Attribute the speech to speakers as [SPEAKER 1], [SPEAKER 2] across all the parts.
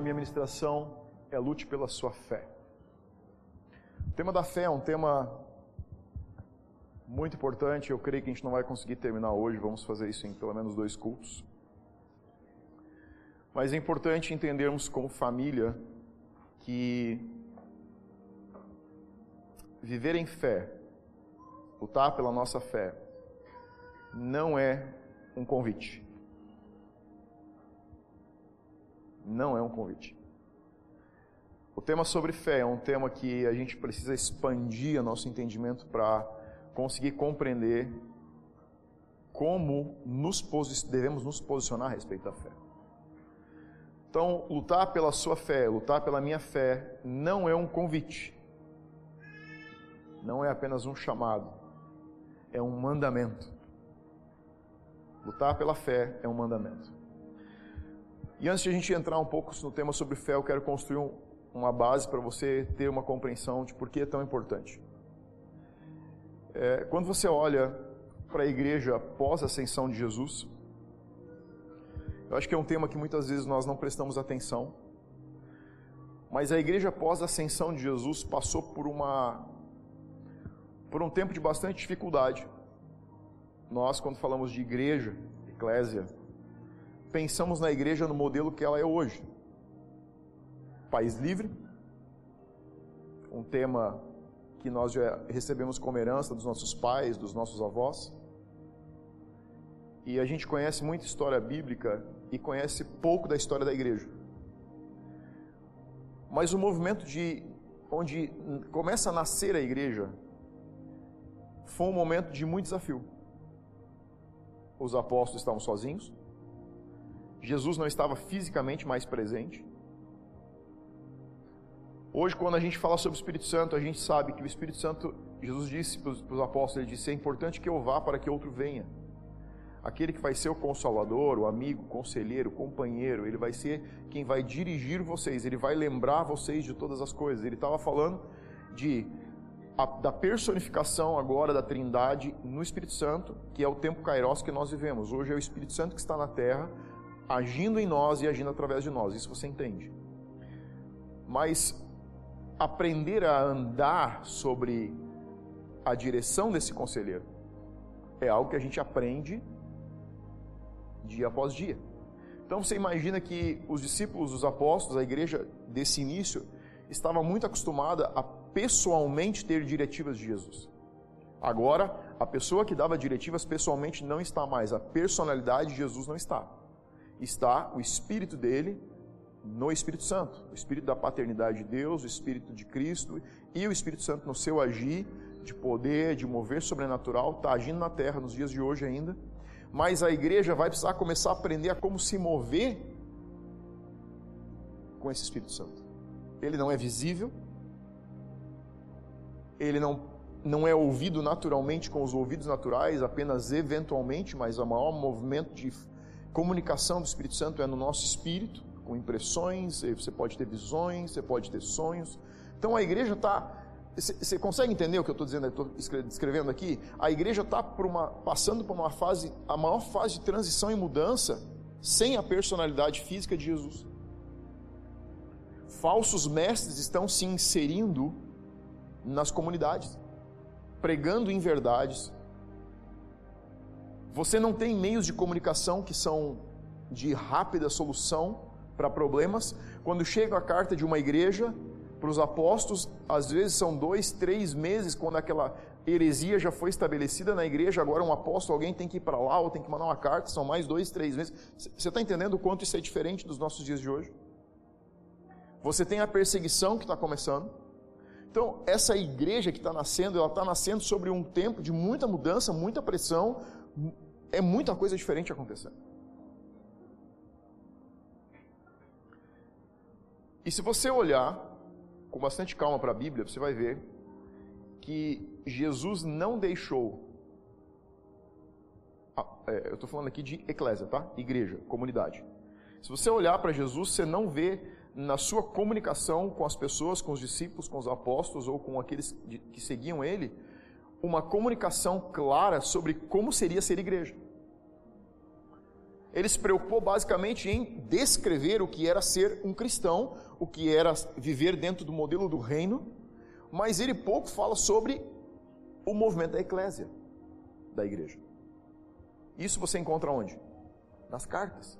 [SPEAKER 1] da minha ministração é lute pela sua fé. O tema da fé é um tema muito importante. Eu creio que a gente não vai conseguir terminar hoje, vamos fazer isso em pelo menos dois cultos. Mas é importante entendermos como família que viver em fé, lutar pela nossa fé, não é um convite. Não é um convite. O tema sobre fé é um tema que a gente precisa expandir o nosso entendimento para conseguir compreender como nos devemos nos posicionar a respeito da fé. Então, lutar pela sua fé, lutar pela minha fé, não é um convite. Não é apenas um chamado. É um mandamento. Lutar pela fé é um mandamento. E antes de a gente entrar um pouco no tema sobre fé, eu quero construir um, uma base para você ter uma compreensão de por que é tão importante. É, quando você olha para a igreja pós ascensão de Jesus, eu acho que é um tema que muitas vezes nós não prestamos atenção. Mas a igreja após a ascensão de Jesus passou por uma por um tempo de bastante dificuldade. Nós, quando falamos de igreja, eclésia, pensamos na igreja no modelo que ela é hoje. País livre, um tema que nós já recebemos como herança dos nossos pais, dos nossos avós. E a gente conhece muita história bíblica e conhece pouco da história da igreja. Mas o movimento de onde começa a nascer a igreja foi um momento de muito desafio. Os apóstolos estavam sozinhos. Jesus não estava fisicamente mais presente. Hoje, quando a gente fala sobre o Espírito Santo, a gente sabe que o Espírito Santo, Jesus disse para os apóstolos, ele disse, é importante que eu vá para que outro venha aquele que vai ser o consolador, o amigo, o conselheiro, o companheiro, ele vai ser quem vai dirigir vocês, ele vai lembrar vocês de todas as coisas. Ele estava falando de a, da personificação agora da Trindade no Espírito Santo, que é o tempo kairos que nós vivemos. Hoje é o Espírito Santo que está na terra, agindo em nós e agindo através de nós. Isso você entende. Mas aprender a andar sobre a direção desse conselheiro é algo que a gente aprende dia após dia. Então você imagina que os discípulos, os apóstolos, a igreja desse início, estava muito acostumada a pessoalmente ter diretivas de Jesus. Agora, a pessoa que dava diretivas pessoalmente não está mais, a personalidade de Jesus não está. Está o Espírito dele no Espírito Santo, o Espírito da paternidade de Deus, o Espírito de Cristo e o Espírito Santo no seu agir de poder, de mover sobrenatural, está agindo na terra nos dias de hoje ainda mas a igreja vai precisar começar a aprender a como se mover com esse Espírito Santo. Ele não é visível, ele não, não é ouvido naturalmente com os ouvidos naturais, apenas eventualmente, mas o maior movimento de comunicação do Espírito Santo é no nosso espírito, com impressões, você pode ter visões, você pode ter sonhos. Então a igreja está você consegue entender o que eu estou dizendo, estou escrevendo aqui? A igreja está passando por uma fase, a maior fase de transição e mudança, sem a personalidade física de Jesus. Falsos mestres estão se inserindo nas comunidades, pregando em verdades. Você não tem meios de comunicação que são de rápida solução para problemas. Quando chega a carta de uma igreja, para os apóstolos, às vezes são dois, três meses quando aquela heresia já foi estabelecida na igreja. Agora, um apóstolo, alguém tem que ir para lá ou tem que mandar uma carta, são mais dois, três meses. Você está entendendo o quanto isso é diferente dos nossos dias de hoje? Você tem a perseguição que está começando. Então, essa igreja que está nascendo, ela está nascendo sobre um tempo de muita mudança, muita pressão, é muita coisa diferente acontecendo. E se você olhar com bastante calma para a Bíblia, você vai ver que Jesus não deixou. É, eu estou falando aqui de eclésia, tá? Igreja, comunidade. Se você olhar para Jesus, você não vê na sua comunicação com as pessoas, com os discípulos, com os apóstolos ou com aqueles que seguiam ele, uma comunicação clara sobre como seria ser igreja. Ele se preocupou basicamente em descrever o que era ser um cristão, o que era viver dentro do modelo do reino, mas ele pouco fala sobre o movimento da eclésia, da igreja. Isso você encontra onde? Nas cartas.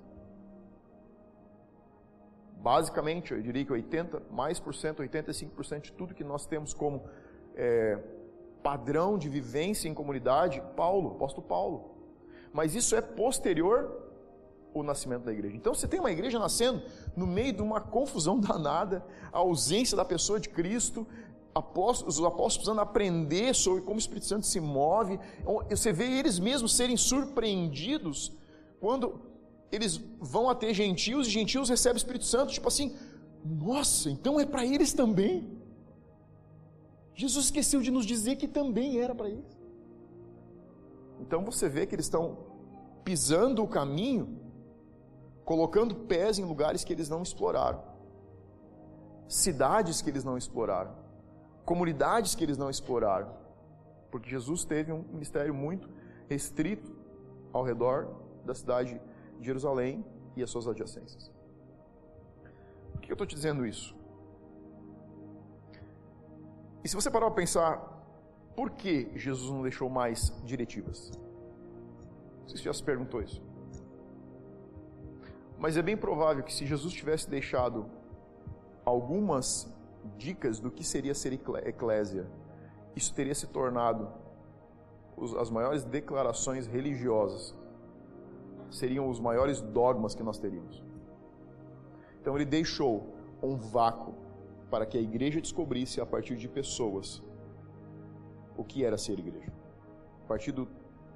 [SPEAKER 1] Basicamente, eu diria que 80, mais por cento, 85% de tudo que nós temos como é, padrão de vivência em comunidade, Paulo, apóstolo Paulo. Mas isso é posterior o nascimento da igreja. Então você tem uma igreja nascendo no meio de uma confusão danada, a ausência da pessoa de Cristo, apóstolos, os apóstolos precisando aprender sobre como o Espírito Santo se move. Então, você vê eles mesmos serem surpreendidos quando eles vão a ter gentios e gentios recebem o Espírito Santo, tipo assim, nossa, então é para eles também. Jesus esqueceu de nos dizer que também era para eles. Então você vê que eles estão pisando o caminho colocando pés em lugares que eles não exploraram, cidades que eles não exploraram, comunidades que eles não exploraram, porque Jesus teve um ministério muito restrito ao redor da cidade de Jerusalém e as suas adjacências. Por que eu estou te dizendo isso? E se você parar para pensar, por que Jesus não deixou mais diretivas? Você já se perguntou isso? Mas é bem provável que se Jesus tivesse deixado algumas dicas do que seria ser eclésia, isso teria se tornado as maiores declarações religiosas, seriam os maiores dogmas que nós teríamos. Então ele deixou um vácuo para que a igreja descobrisse a partir de pessoas o que era ser igreja. A partir do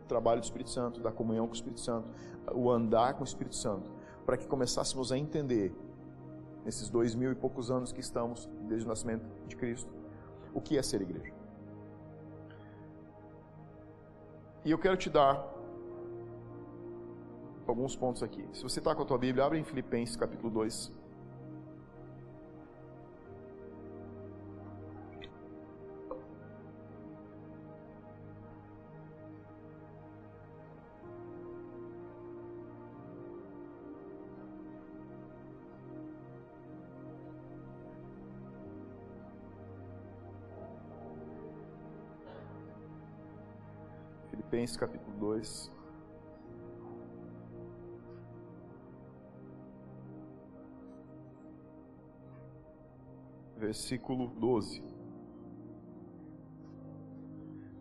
[SPEAKER 1] trabalho do Espírito Santo, da comunhão com o Espírito Santo, o andar com o Espírito Santo, para que começássemos a entender, nesses dois mil e poucos anos que estamos desde o nascimento de Cristo, o que é ser igreja. E eu quero te dar alguns pontos aqui. Se você está com a tua Bíblia, abre em Filipenses capítulo 2. Filipenses capítulo 2. Versículo 12.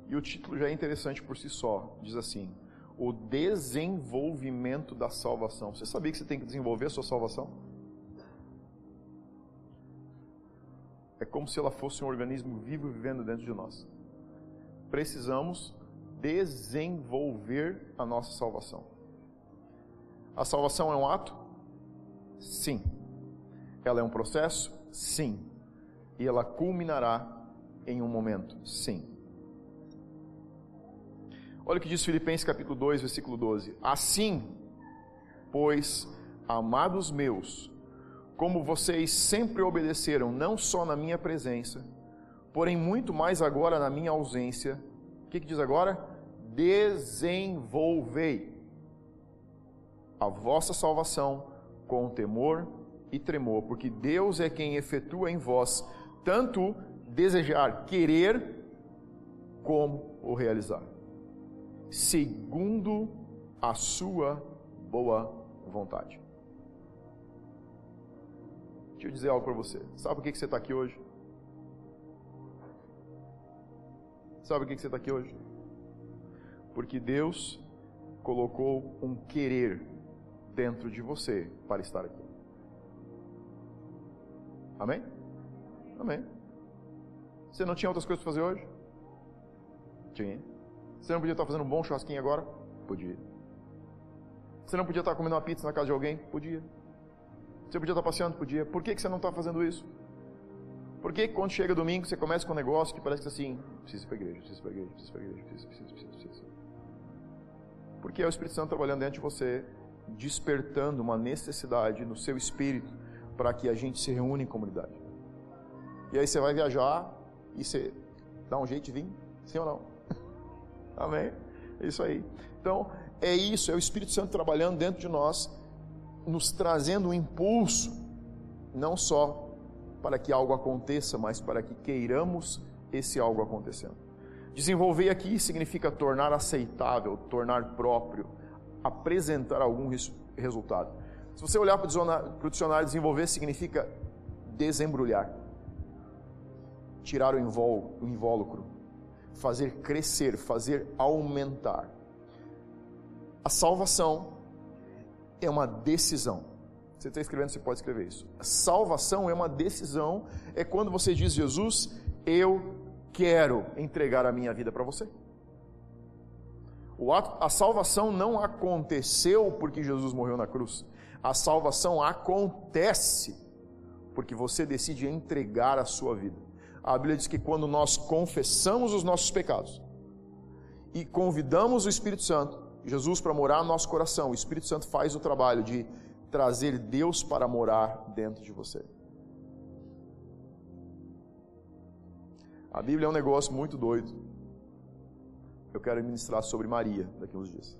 [SPEAKER 1] E o título já é interessante por si só. Diz assim: O desenvolvimento da salvação. Você sabia que você tem que desenvolver a sua salvação? É como se ela fosse um organismo vivo vivendo dentro de nós. Precisamos desenvolver a nossa salvação. A salvação é um ato? Sim. Ela é um processo? Sim. E ela culminará em um momento? Sim. Olha o que diz Filipenses capítulo 2, versículo 12. Assim, pois, amados meus, como vocês sempre obedeceram, não só na minha presença, porém muito mais agora na minha ausência, o que, que diz agora? Desenvolvei a vossa salvação com temor e tremor, porque Deus é quem efetua em vós tanto desejar, querer, como o realizar, segundo a sua boa vontade. Deixa eu dizer algo para você. Sabe por que você está aqui hoje? Sabe por que você está aqui hoje? Porque Deus colocou um querer dentro de você para estar aqui. Amém? Amém. Você não tinha outras coisas para fazer hoje? Tinha. Você não podia estar fazendo um bom churrasquinho agora? Podia. Você não podia estar comendo uma pizza na casa de alguém? Podia. Você podia estar passeando? Podia. Por que, que você não está fazendo isso? Por que quando chega domingo você começa com um negócio que parece que assim, preciso ir para a igreja, preciso ir para a igreja, preciso ir para a igreja, preciso, preciso, preciso, preciso. Porque é o Espírito Santo trabalhando dentro de você, despertando uma necessidade no seu espírito para que a gente se reúna em comunidade. E aí você vai viajar e você dá um jeito de vir, sim ou não? Amém? É isso aí. Então, é isso, é o Espírito Santo trabalhando dentro de nós, nos trazendo um impulso, não só para que algo aconteça, mas para que queiramos esse algo acontecendo. Desenvolver aqui significa tornar aceitável, tornar próprio, apresentar algum resultado. Se você olhar para o dicionário, desenvolver significa desembrulhar, tirar o invólucro, fazer crescer, fazer aumentar. A salvação é uma decisão. Você está escrevendo, você pode escrever isso. A salvação é uma decisão, é quando você diz, Jesus, eu quero entregar a minha vida para você. Ato, a salvação não aconteceu porque Jesus morreu na cruz. A salvação acontece porque você decide entregar a sua vida. A Bíblia diz que quando nós confessamos os nossos pecados e convidamos o Espírito Santo, Jesus para morar no nosso coração, o Espírito Santo faz o trabalho de trazer Deus para morar dentro de você. A Bíblia é um negócio muito doido. Eu quero ministrar sobre Maria daqui a uns dias.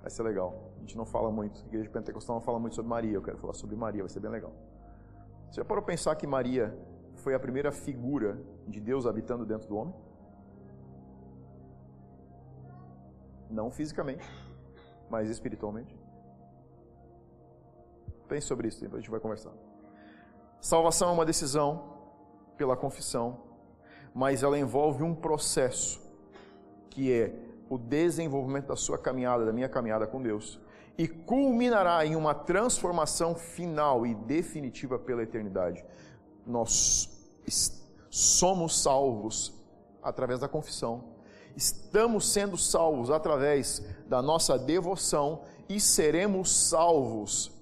[SPEAKER 1] Vai ser legal. A gente não fala muito, a igreja pentecostal não fala muito sobre Maria. Eu quero falar sobre Maria, vai ser bem legal. Você já parou pensar que Maria foi a primeira figura de Deus habitando dentro do homem? Não fisicamente, mas espiritualmente. Pense sobre isso, depois a gente vai conversar. Salvação é uma decisão pela confissão, mas ela envolve um processo que é o desenvolvimento da sua caminhada, da minha caminhada com Deus, e culminará em uma transformação final e definitiva pela eternidade. Nós somos salvos através da confissão. Estamos sendo salvos através da nossa devoção e seremos salvos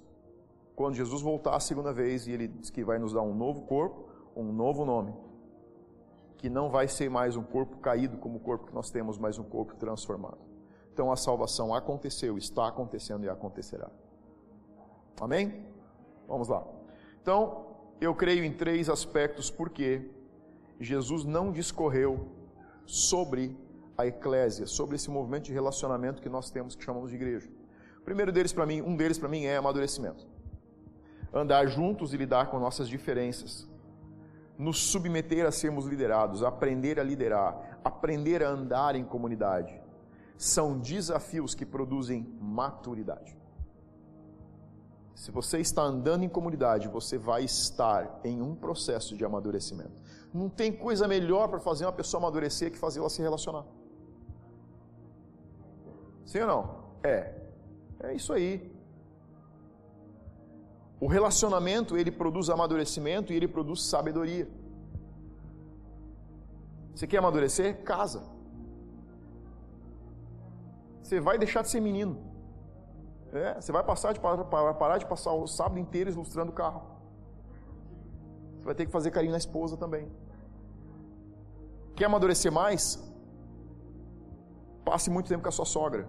[SPEAKER 1] quando Jesus voltar a segunda vez e ele diz que vai nos dar um novo corpo, um novo nome, que não vai ser mais um corpo caído como o corpo que nós temos, mas um corpo transformado. Então a salvação aconteceu, está acontecendo e acontecerá. Amém? Vamos lá. Então, eu creio em três aspectos porque Jesus não discorreu sobre a eclésia, sobre esse movimento de relacionamento que nós temos que chamamos de igreja. O primeiro deles para mim, um deles para mim é amadurecimento. Andar juntos e lidar com nossas diferenças. Nos submeter a sermos liderados, aprender a liderar, aprender a andar em comunidade. São desafios que produzem maturidade. Se você está andando em comunidade, você vai estar em um processo de amadurecimento. Não tem coisa melhor para fazer uma pessoa amadurecer que fazer ela se relacionar. Sim ou não? É. É isso aí. O relacionamento, ele produz amadurecimento e ele produz sabedoria. Você quer amadurecer? Casa. Você vai deixar de ser menino. É, você vai passar de, parar de passar o sábado inteiro ilustrando o carro. Você vai ter que fazer carinho na esposa também. Quer amadurecer mais? Passe muito tempo com a sua sogra.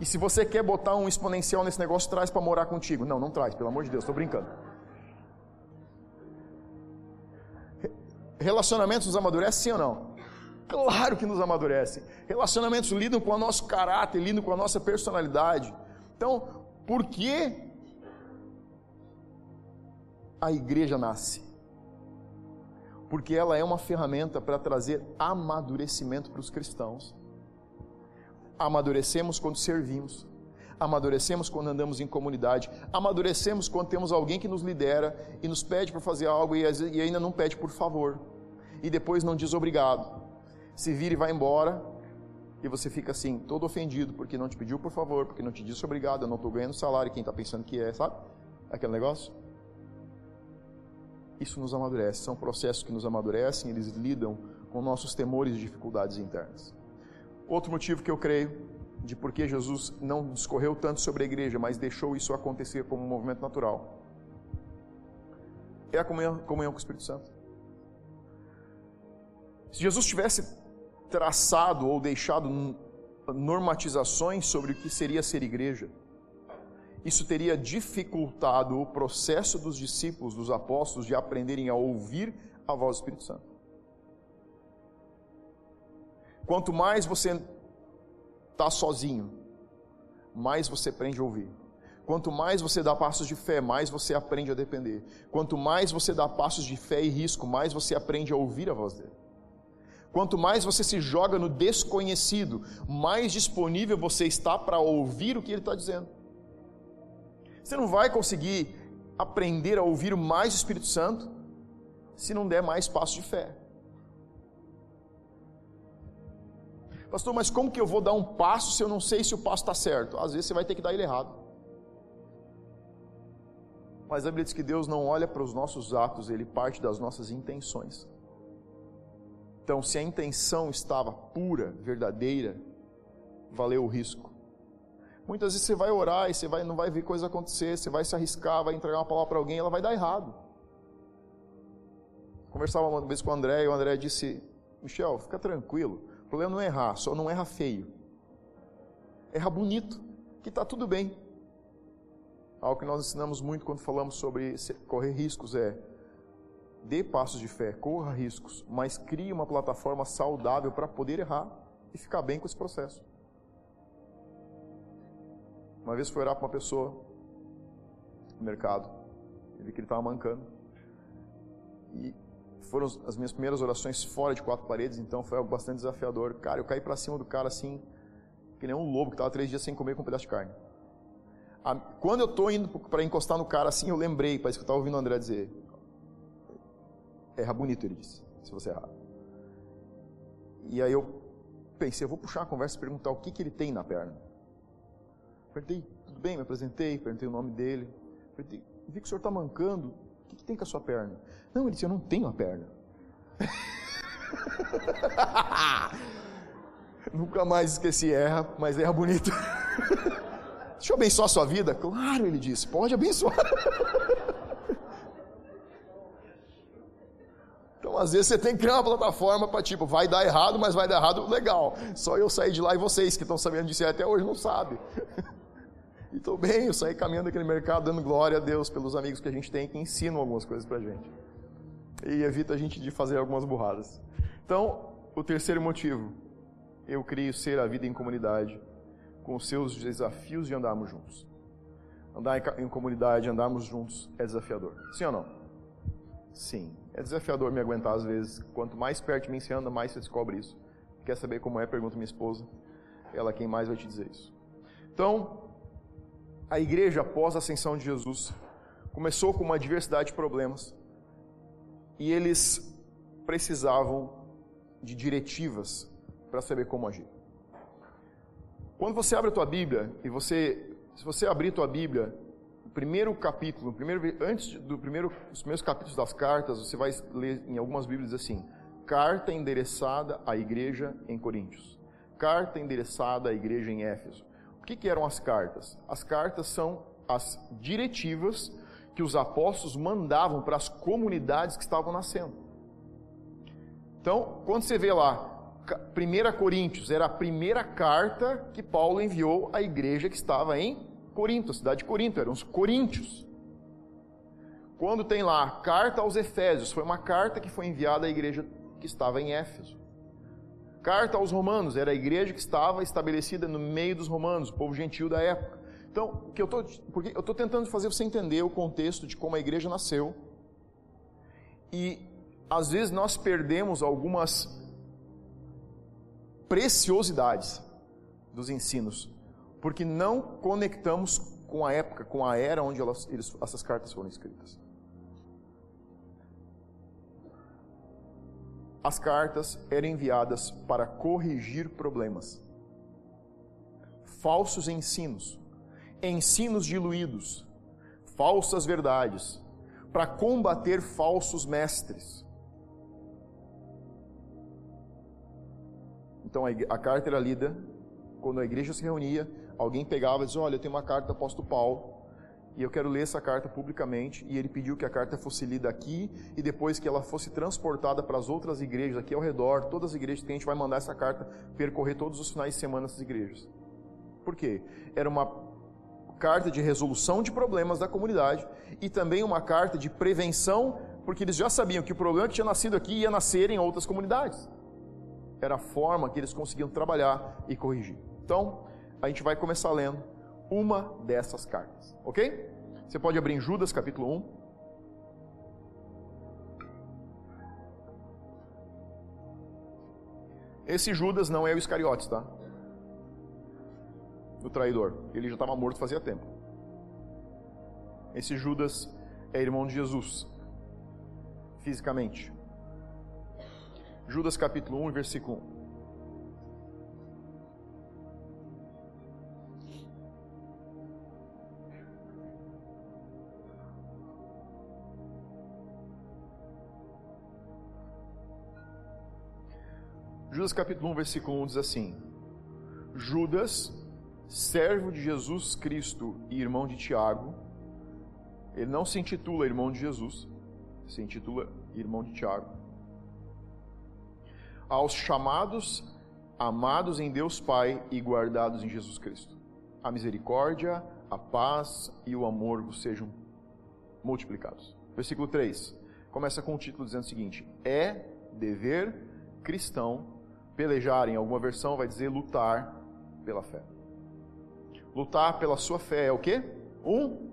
[SPEAKER 1] E se você quer botar um exponencial nesse negócio, traz para morar contigo. Não, não traz, pelo amor de Deus, estou brincando. Relacionamentos nos amadurecem sim ou não? Claro que nos amadurece. Relacionamentos lidam com o nosso caráter, lidam com a nossa personalidade. Então, por que a igreja nasce? Porque ela é uma ferramenta para trazer amadurecimento para os cristãos. Amadurecemos quando servimos, amadurecemos quando andamos em comunidade, amadurecemos quando temos alguém que nos lidera e nos pede para fazer algo e ainda não pede por favor, e depois não diz obrigado se vira e vai embora, e você fica assim, todo ofendido, porque não te pediu por favor, porque não te disse obrigado, eu não estou ganhando salário, quem está pensando que é, sabe? Aquele negócio. Isso nos amadurece, são processos que nos amadurecem, eles lidam com nossos temores e dificuldades internas. Outro motivo que eu creio de por que Jesus não discorreu tanto sobre a igreja, mas deixou isso acontecer como um movimento natural, é a comunhão, comunhão com o Espírito Santo. Se Jesus tivesse traçado ou deixado normatizações sobre o que seria ser igreja. Isso teria dificultado o processo dos discípulos, dos apóstolos, de aprenderem a ouvir a voz do Espírito Santo. Quanto mais você está sozinho, mais você aprende a ouvir. Quanto mais você dá passos de fé, mais você aprende a depender. Quanto mais você dá passos de fé e risco, mais você aprende a ouvir a voz dele. Quanto mais você se joga no desconhecido, mais disponível você está para ouvir o que ele está dizendo. Você não vai conseguir aprender a ouvir mais o Espírito Santo se não der mais passos de fé. Pastor, mas como que eu vou dar um passo se eu não sei se o passo está certo? Às vezes você vai ter que dar ele errado. Mas a Bíblia diz que Deus não olha para os nossos atos, ele parte das nossas intenções. Então, se a intenção estava pura, verdadeira, valeu o risco. Muitas vezes você vai orar e você vai, não vai ver coisa acontecer, você vai se arriscar, vai entregar uma palavra para alguém, ela vai dar errado. Conversava uma vez com o André e o André disse: Michel, fica tranquilo, problema não é errar, só não erra feio. Erra bonito, que está tudo bem. Algo que nós ensinamos muito quando falamos sobre correr riscos é dê passos de fé, corra riscos, mas crie uma plataforma saudável para poder errar e ficar bem com esse processo. Uma vez fui orar para uma pessoa no mercado, ele que ele estava mancando. E foram as minhas primeiras orações fora de quatro paredes, então foi bastante desafiador. Cara, eu caí para cima do cara assim, que nem um lobo que estava três dias sem comer com um pedaço de carne. Quando eu estou indo para encostar no cara assim, eu lembrei, parece que eu estava ouvindo o André dizer. Erra bonito, ele disse, se você errar. E aí eu pensei, eu vou puxar a conversa e perguntar o que, que ele tem na perna. Perguntei, tudo bem, me apresentei, perguntei o nome dele. Perguntei, vi que o senhor está mancando, o que, tem com a sua perna? Não, ele disse, eu não tenho a perna. Nunca mais esqueci, erra, mas erra bonito. Deixa eu abençoar a sua vida? Claro, ele disse, pode abençoar. Então, às vezes, você tem que criar uma plataforma para, tipo, vai dar errado, mas vai dar errado legal. Só eu sair de lá e vocês que estão sabendo disso até hoje não sabem. E estou bem, eu saí caminhando aquele mercado dando glória a Deus pelos amigos que a gente tem que ensinam algumas coisas para a gente. E evita a gente de fazer algumas burradas. Então, o terceiro motivo, eu creio ser a vida em comunidade, com os seus desafios de andarmos juntos. Andar em comunidade, andarmos juntos é desafiador. Sim ou não? Sim. É desafiador me aguentar às vezes. Quanto mais perto de mim anda, mais você descobre isso. Quer saber como é? Pergunta minha esposa. Ela é quem mais vai te dizer isso. Então, a igreja, após a ascensão de Jesus, começou com uma diversidade de problemas e eles precisavam de diretivas para saber como agir. Quando você abre a tua Bíblia e você, se você abrir a tua Bíblia, o primeiro capítulo, primeiro, antes do primeiro, os primeiros capítulos das cartas, você vai ler em algumas Bíblias assim: carta endereçada à igreja em Coríntios, carta endereçada à igreja em Éfeso, o que, que eram as cartas? As cartas são as diretivas que os apóstolos mandavam para as comunidades que estavam nascendo. Então, quando você vê lá, 1 Coríntios era a primeira carta que Paulo enviou à igreja que estava em Corinto, a cidade de Corinto, eram os coríntios. Quando tem lá carta aos Efésios, foi uma carta que foi enviada à igreja que estava em Éfeso. Carta aos Romanos, era a igreja que estava estabelecida no meio dos romanos, o povo gentil da época. Então, que eu tô, porque eu estou tentando fazer você entender o contexto de como a igreja nasceu. E às vezes nós perdemos algumas preciosidades dos ensinos, porque não conectamos com a época, com a era onde elas, eles, essas cartas foram escritas. As cartas eram enviadas para corrigir problemas, falsos ensinos, ensinos diluídos, falsas verdades, para combater falsos mestres. Então a carta era lida, quando a igreja se reunia, alguém pegava e dizia: Olha, eu tenho uma carta do apóstolo Paulo e eu quero ler essa carta publicamente. E ele pediu que a carta fosse lida aqui e depois que ela fosse transportada para as outras igrejas aqui ao redor, todas as igrejas que a gente vai mandar essa carta percorrer todos os finais de semana nessas igrejas. Por quê? Era uma carta de resolução de problemas da comunidade e também uma carta de prevenção, porque eles já sabiam que o problema que tinha nascido aqui ia nascer em outras comunidades. Era a forma que eles conseguiam trabalhar e corrigir. Então, a gente vai começar lendo uma dessas cartas, ok? Você pode abrir em Judas capítulo 1. Esse Judas não é o Iscariotes, tá? O traidor. Ele já estava morto fazia tempo. Esse Judas é irmão de Jesus, fisicamente. Judas capítulo 1, versículo 1. Judas capítulo 1, versículo 1 diz assim: Judas, servo de Jesus Cristo e irmão de Tiago, ele não se intitula irmão de Jesus, se intitula irmão de Tiago. Aos chamados, amados em Deus Pai e guardados em Jesus Cristo. A misericórdia, a paz e o amor vos sejam multiplicados. Versículo 3 começa com o título dizendo o seguinte: É dever cristão Pelejar, em alguma versão, vai dizer lutar pela fé. Lutar pela sua fé é o quê? Um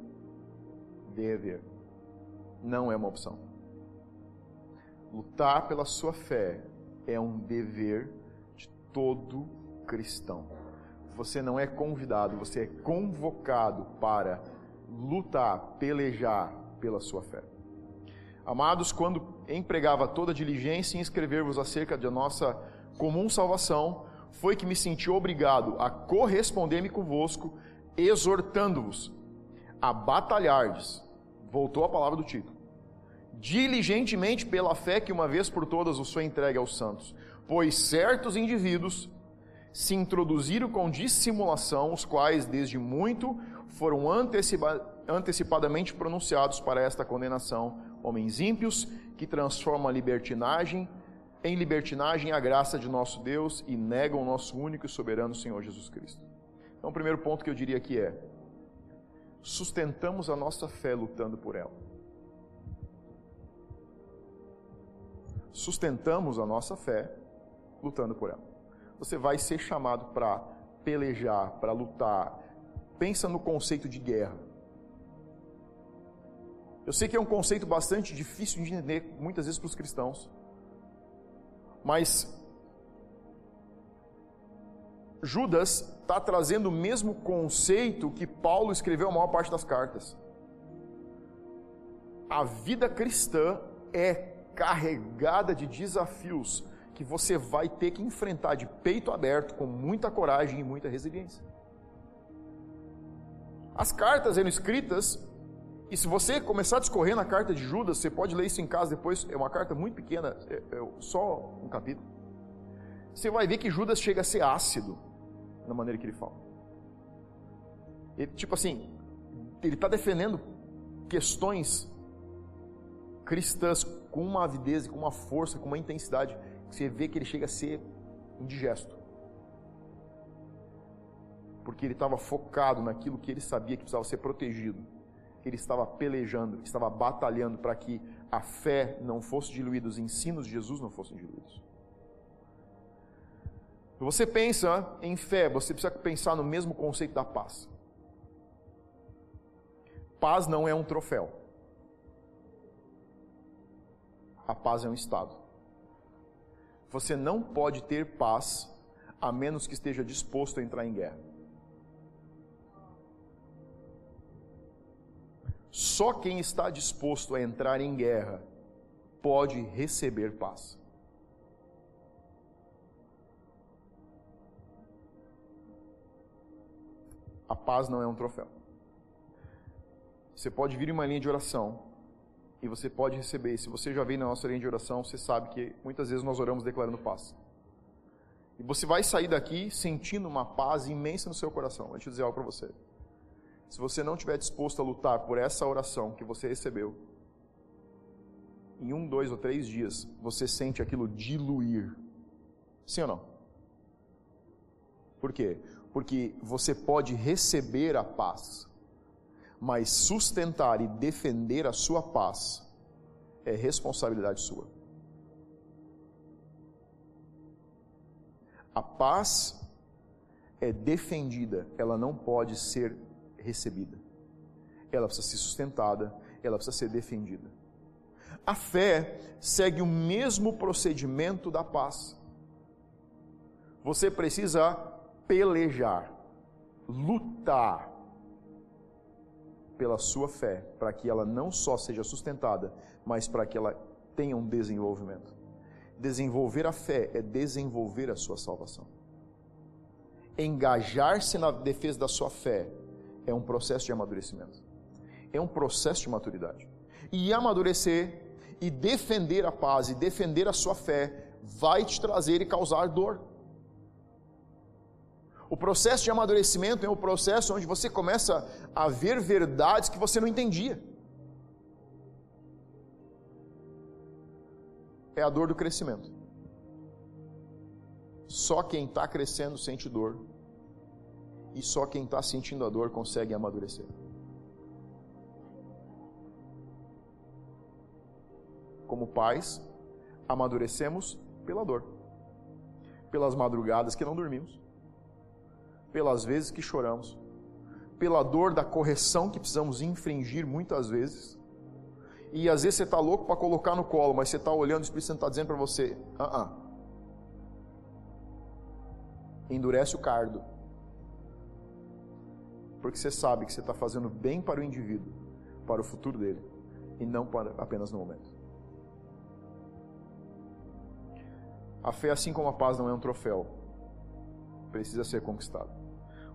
[SPEAKER 1] dever. Não é uma opção. Lutar pela sua fé é um dever de todo cristão. Você não é convidado, você é convocado para lutar, pelejar pela sua fé. Amados, quando empregava toda diligência em escrever-vos acerca da nossa comum salvação, foi que me senti obrigado a corresponder-me convosco, exortando-vos a batalhardes. Voltou a palavra do título. Diligentemente pela fé que uma vez por todas o foi entregue aos santos, pois certos indivíduos se introduziram com dissimulação, os quais desde muito foram antecipa antecipadamente pronunciados para esta condenação, homens ímpios que transformam a libertinagem em libertinagem a graça de nosso Deus e negam o nosso único e soberano Senhor Jesus Cristo. Então, o primeiro ponto que eu diria aqui é: sustentamos a nossa fé lutando por ela. Sustentamos a nossa fé lutando por ela. Você vai ser chamado para pelejar, para lutar. Pensa no conceito de guerra. Eu sei que é um conceito bastante difícil de entender muitas vezes para os cristãos. Mas Judas está trazendo o mesmo conceito que Paulo escreveu a maior parte das cartas. A vida cristã é carregada de desafios que você vai ter que enfrentar de peito aberto, com muita coragem e muita resiliência. As cartas eram escritas e se você começar a discorrer na carta de Judas, você pode ler isso em casa depois, é uma carta muito pequena, é, é só um capítulo. Você vai ver que Judas chega a ser ácido na maneira que ele fala. Ele, tipo assim, ele está defendendo questões cristãs com uma avidez, com uma força, com uma intensidade, que você vê que ele chega a ser indigesto. Porque ele estava focado naquilo que ele sabia que precisava ser protegido ele estava pelejando, estava batalhando para que a fé não fosse diluída, os ensinos de Jesus não fossem diluídos. Você pensa em fé, você precisa pensar no mesmo conceito da paz. Paz não é um troféu. A paz é um estado. Você não pode ter paz a menos que esteja disposto a entrar em guerra. Só quem está disposto a entrar em guerra pode receber paz. A paz não é um troféu. Você pode vir em uma linha de oração e você pode receber. Se você já veio na nossa linha de oração, você sabe que muitas vezes nós oramos declarando paz. E você vai sair daqui sentindo uma paz imensa no seu coração. Deixa eu dizer algo para você. Se você não estiver disposto a lutar por essa oração que você recebeu, em um, dois ou três dias, você sente aquilo diluir. Sim ou não? Por quê? Porque você pode receber a paz, mas sustentar e defender a sua paz é responsabilidade sua. A paz é defendida, ela não pode ser recebida. Ela precisa ser sustentada, ela precisa ser defendida. A fé segue o mesmo procedimento da paz. Você precisa pelejar, lutar pela sua fé, para que ela não só seja sustentada, mas para que ela tenha um desenvolvimento. Desenvolver a fé é desenvolver a sua salvação. Engajar-se na defesa da sua fé é um processo de amadurecimento. É um processo de maturidade. E amadurecer e defender a paz e defender a sua fé vai te trazer e causar dor. O processo de amadurecimento é um processo onde você começa a ver verdades que você não entendia. É a dor do crescimento. Só quem está crescendo sente dor. E só quem está sentindo a dor consegue amadurecer. Como pais, amadurecemos pela dor, pelas madrugadas que não dormimos, pelas vezes que choramos, pela dor da correção que precisamos infringir muitas vezes. E às vezes você está louco para colocar no colo, mas você está olhando, o Espírito Santo está dizendo para você: ah, uh, -uh. endurece o cardo, porque você sabe que você está fazendo bem para o indivíduo, para o futuro dele, e não para, apenas no momento. A fé, assim como a paz, não é um troféu, precisa ser conquistado.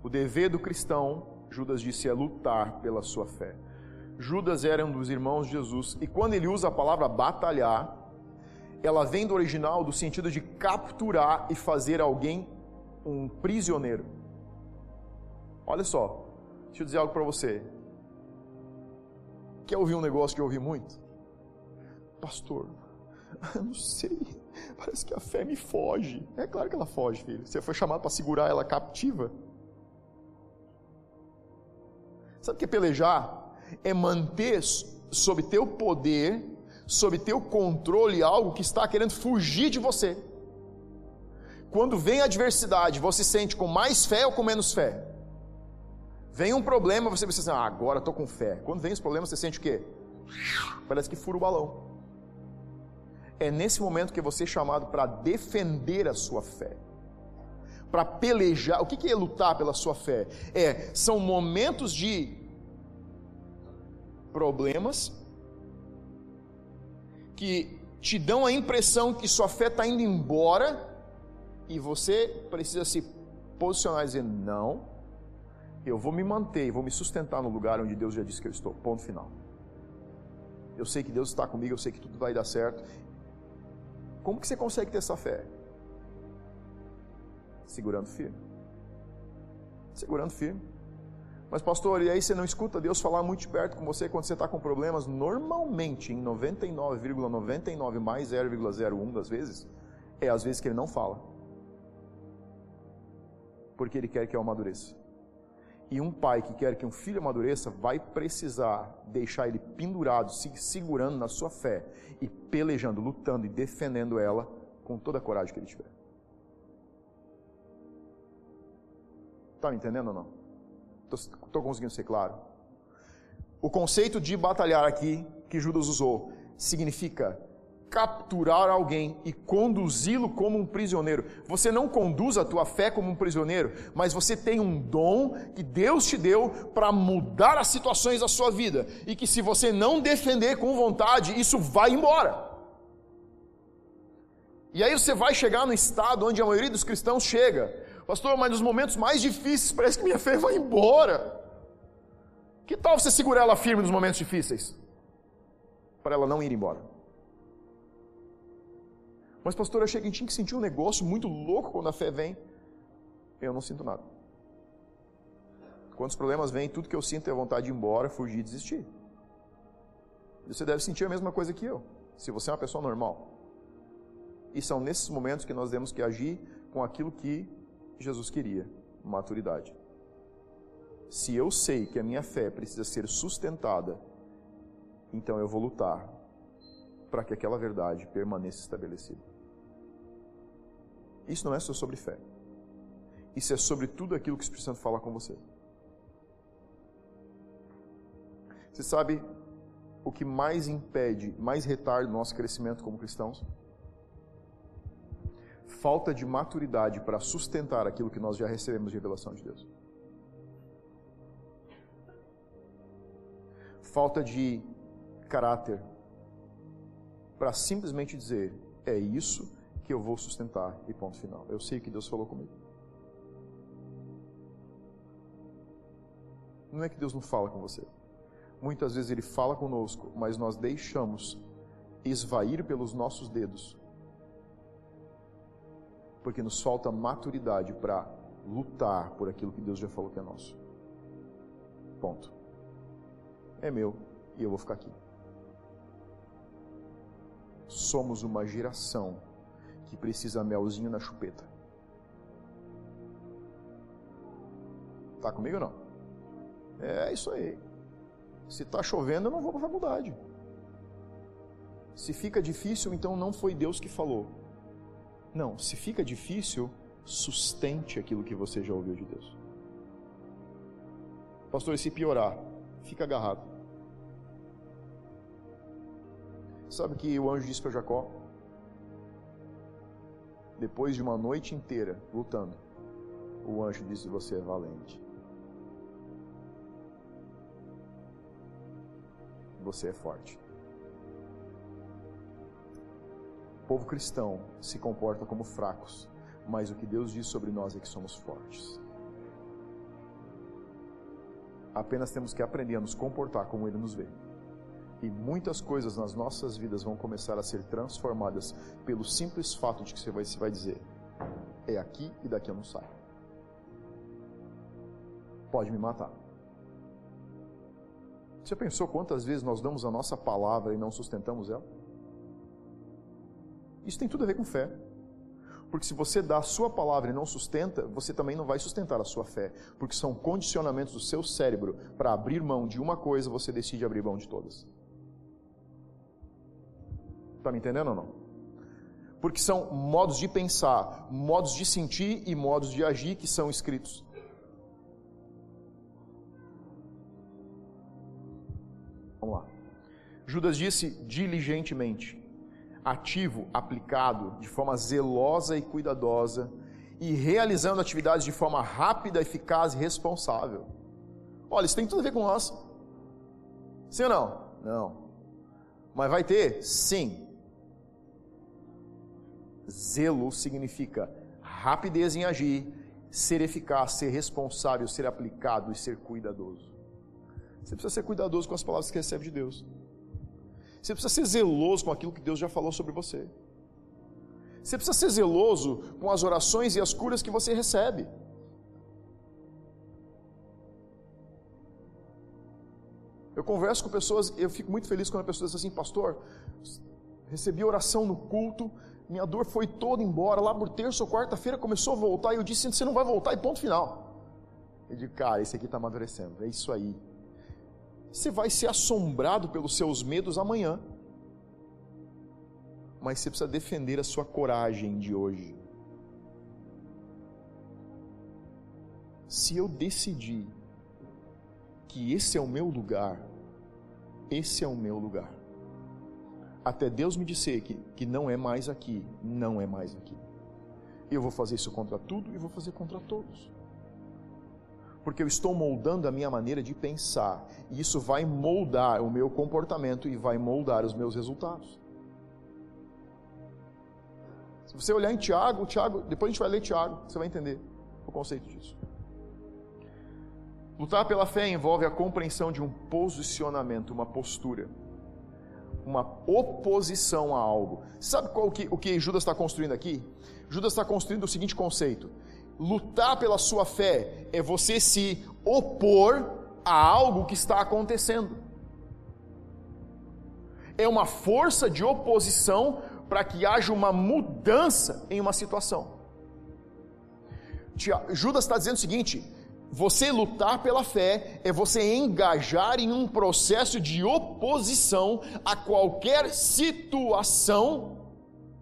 [SPEAKER 1] O dever do cristão, Judas disse, é lutar pela sua fé. Judas era um dos irmãos de Jesus, e quando ele usa a palavra batalhar, ela vem do original do sentido de capturar e fazer alguém um prisioneiro. Olha só, deixa eu dizer algo para você. Quer ouvir um negócio que eu ouvi muito? Pastor, eu não sei, parece que a fé me foge. É claro que ela foge, filho. Você foi chamado para segurar ela captiva. Sabe o que é pelejar? É manter sob teu poder, sob teu controle algo que está querendo fugir de você. Quando vem a adversidade, você sente com mais fé ou com menos fé? Vem um problema, você pensa assim, ah, agora estou com fé. Quando vem os problemas, você sente o quê? Parece que fura o balão. É nesse momento que você é chamado para defender a sua fé para pelejar. O que é lutar pela sua fé? É, são momentos de problemas que te dão a impressão que sua fé está indo embora e você precisa se posicionar e dizer: não, eu vou me manter, vou me sustentar no lugar onde Deus já disse que eu estou. Ponto final. Eu sei que Deus está comigo, eu sei que tudo vai dar certo. Como que você consegue ter essa fé? Segurando firme. Segurando firme. Mas, pastor, e aí você não escuta Deus falar muito perto com você quando você está com problemas? Normalmente, em 99,99 ,99 mais 0,01 das vezes, é às vezes que ele não fala. Porque ele quer que eu amadureça. E um pai que quer que um filho amadureça vai precisar deixar ele pendurado, se segurando na sua fé e pelejando, lutando e defendendo ela com toda a coragem que ele tiver. Está me entendendo ou não? Estou conseguindo ser claro? O conceito de batalhar aqui, que Judas usou, significa capturar alguém e conduzi-lo como um prisioneiro. Você não conduz a tua fé como um prisioneiro, mas você tem um dom que Deus te deu para mudar as situações da sua vida e que se você não defender com vontade, isso vai embora. E aí você vai chegar no estado onde a maioria dos cristãos chega, Pastor, mas nos momentos mais difíceis parece que minha fé vai embora. Que tal você segurar ela firme nos momentos difíceis? Para ela não ir embora. Mas, pastor, eu achei que tinha que sentir um negócio muito louco quando a fé vem. Eu não sinto nada. Quando os problemas vêm, tudo que eu sinto é vontade de ir embora, fugir desistir. Você deve sentir a mesma coisa que eu, se você é uma pessoa normal. E são nesses momentos que nós temos que agir com aquilo que Jesus queria maturidade. Se eu sei que a minha fé precisa ser sustentada, então eu vou lutar para que aquela verdade permaneça estabelecida. Isso não é só sobre fé. Isso é sobre tudo aquilo que o Espírito Santo fala com você. Você sabe o que mais impede, mais retarda o nosso crescimento como cristãos? Falta de maturidade para sustentar aquilo que nós já recebemos de revelação de Deus. Falta de caráter para simplesmente dizer: é isso que eu vou sustentar e ponto final. Eu sei que Deus falou comigo. Não é que Deus não fala com você. Muitas vezes Ele fala conosco, mas nós deixamos esvair pelos nossos dedos, porque nos falta maturidade para lutar por aquilo que Deus já falou que é nosso. Ponto. É meu e eu vou ficar aqui. Somos uma geração que precisa melzinho na chupeta. Tá comigo ou não? É isso aí. Se está chovendo, eu não vou para faculdade. Se fica difícil, então não foi Deus que falou. Não, se fica difícil, sustente aquilo que você já ouviu de Deus. Pastor, e se piorar, fica agarrado. Sabe que o anjo disse para Jacó? Depois de uma noite inteira lutando, o anjo disse: Você é valente. Você é forte. O povo cristão se comporta como fracos, mas o que Deus diz sobre nós é que somos fortes. Apenas temos que aprender a nos comportar como Ele nos vê. E muitas coisas nas nossas vidas vão começar a ser transformadas pelo simples fato de que você vai, você vai dizer: é aqui e daqui eu não saio. Pode me matar. Você pensou quantas vezes nós damos a nossa palavra e não sustentamos ela? Isso tem tudo a ver com fé. Porque se você dá a sua palavra e não sustenta, você também não vai sustentar a sua fé. Porque são condicionamentos do seu cérebro para abrir mão de uma coisa, você decide abrir mão de todas. Está me entendendo ou não? Porque são modos de pensar, modos de sentir e modos de agir que são escritos. Vamos lá. Judas disse diligentemente, ativo, aplicado, de forma zelosa e cuidadosa, e realizando atividades de forma rápida, eficaz e responsável. Olha, isso tem tudo a ver com nós. Sim ou não? Não. Mas vai ter? Sim. Zelo significa rapidez em agir, ser eficaz, ser responsável, ser aplicado e ser cuidadoso. Você precisa ser cuidadoso com as palavras que recebe de Deus. Você precisa ser zeloso com aquilo que Deus já falou sobre você. Você precisa ser zeloso com as orações e as curas que você recebe. Eu converso com pessoas, eu fico muito feliz quando a pessoa diz assim, pastor, recebi oração no culto, minha dor foi toda embora, lá por terça ou quarta-feira começou a voltar, e eu disse, você não vai voltar, e ponto final. Eu digo, cara, esse aqui está amadurecendo, é isso aí você vai ser assombrado pelos seus medos amanhã. Mas você precisa defender a sua coragem de hoje. Se eu decidir que esse é o meu lugar, esse é o meu lugar. Até Deus me disser que, que não é mais aqui, não é mais aqui. Eu vou fazer isso contra tudo e vou fazer contra todos porque eu estou moldando a minha maneira de pensar, e isso vai moldar o meu comportamento e vai moldar os meus resultados. Se você olhar em Tiago, Tiago, depois a gente vai ler Tiago, você vai entender o conceito disso. Lutar pela fé envolve a compreensão de um posicionamento, uma postura, uma oposição a algo. Sabe qual que, o que Judas está construindo aqui? Judas está construindo o seguinte conceito: lutar pela sua fé é você se opor a algo que está acontecendo. É uma força de oposição para que haja uma mudança em uma situação. Judas está dizendo o seguinte: você lutar pela fé é você engajar em um processo de oposição a qualquer situação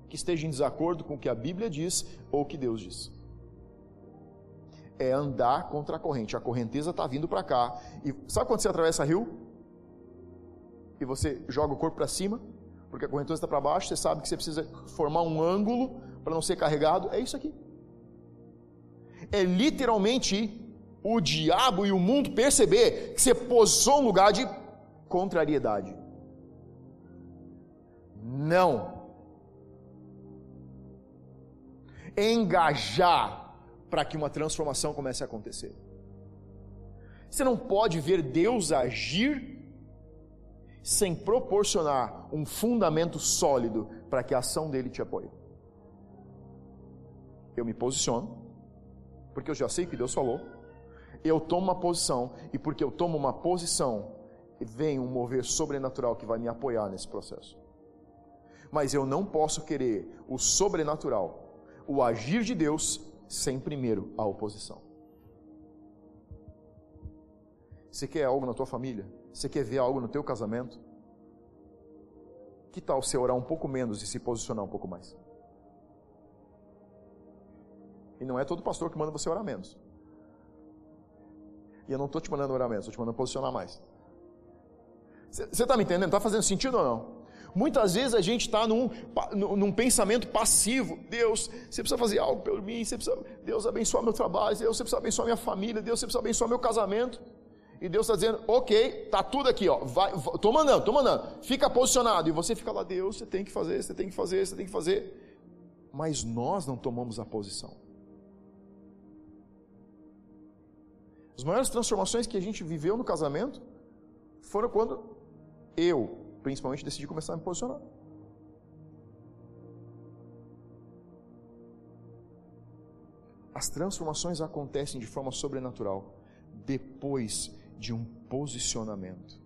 [SPEAKER 1] que esteja em desacordo com o que a Bíblia diz ou o que Deus diz. é andar contra a corrente. A correnteza está vindo para cá. E sabe quando você atravessa rio? E você joga o corpo para cima? Porque a correnteza está para baixo, você sabe que você precisa formar um ângulo para não ser carregado. É isso aqui. É literalmente o diabo e o mundo perceber que você posou um lugar de contrariedade. Não. Engajar para que uma transformação comece a acontecer. Você não pode ver Deus agir sem proporcionar um fundamento sólido para que a ação dele te apoie. Eu me posiciono, porque eu já sei que Deus falou, eu tomo uma posição, e porque eu tomo uma posição, vem um mover sobrenatural que vai me apoiar nesse processo. Mas eu não posso querer o sobrenatural, o agir de Deus, sem primeiro a oposição. Você quer algo na tua família? Você quer ver algo no teu casamento? Que tal você orar um pouco menos e se posicionar um pouco mais? E não é todo pastor que manda você orar menos. E eu não estou te mandando orar menos, estou te mandando posicionar mais. Você está me entendendo? Está fazendo sentido ou não? Muitas vezes a gente está num, num pensamento passivo. Deus, você precisa fazer algo por mim. Você precisa, Deus abençoa meu trabalho. Deus, você precisa abençoar minha família. Deus, você precisa abençoar meu casamento. E Deus está dizendo, ok, tá tudo aqui, ó. Vai, tô mandando, tô mandando. Fica posicionado. E você fica lá, Deus, você tem que fazer, você tem que fazer, você tem que fazer. Mas nós não tomamos a posição. As maiores transformações que a gente viveu no casamento foram quando eu, principalmente, decidi começar a me posicionar. As transformações acontecem de forma sobrenatural depois de um posicionamento.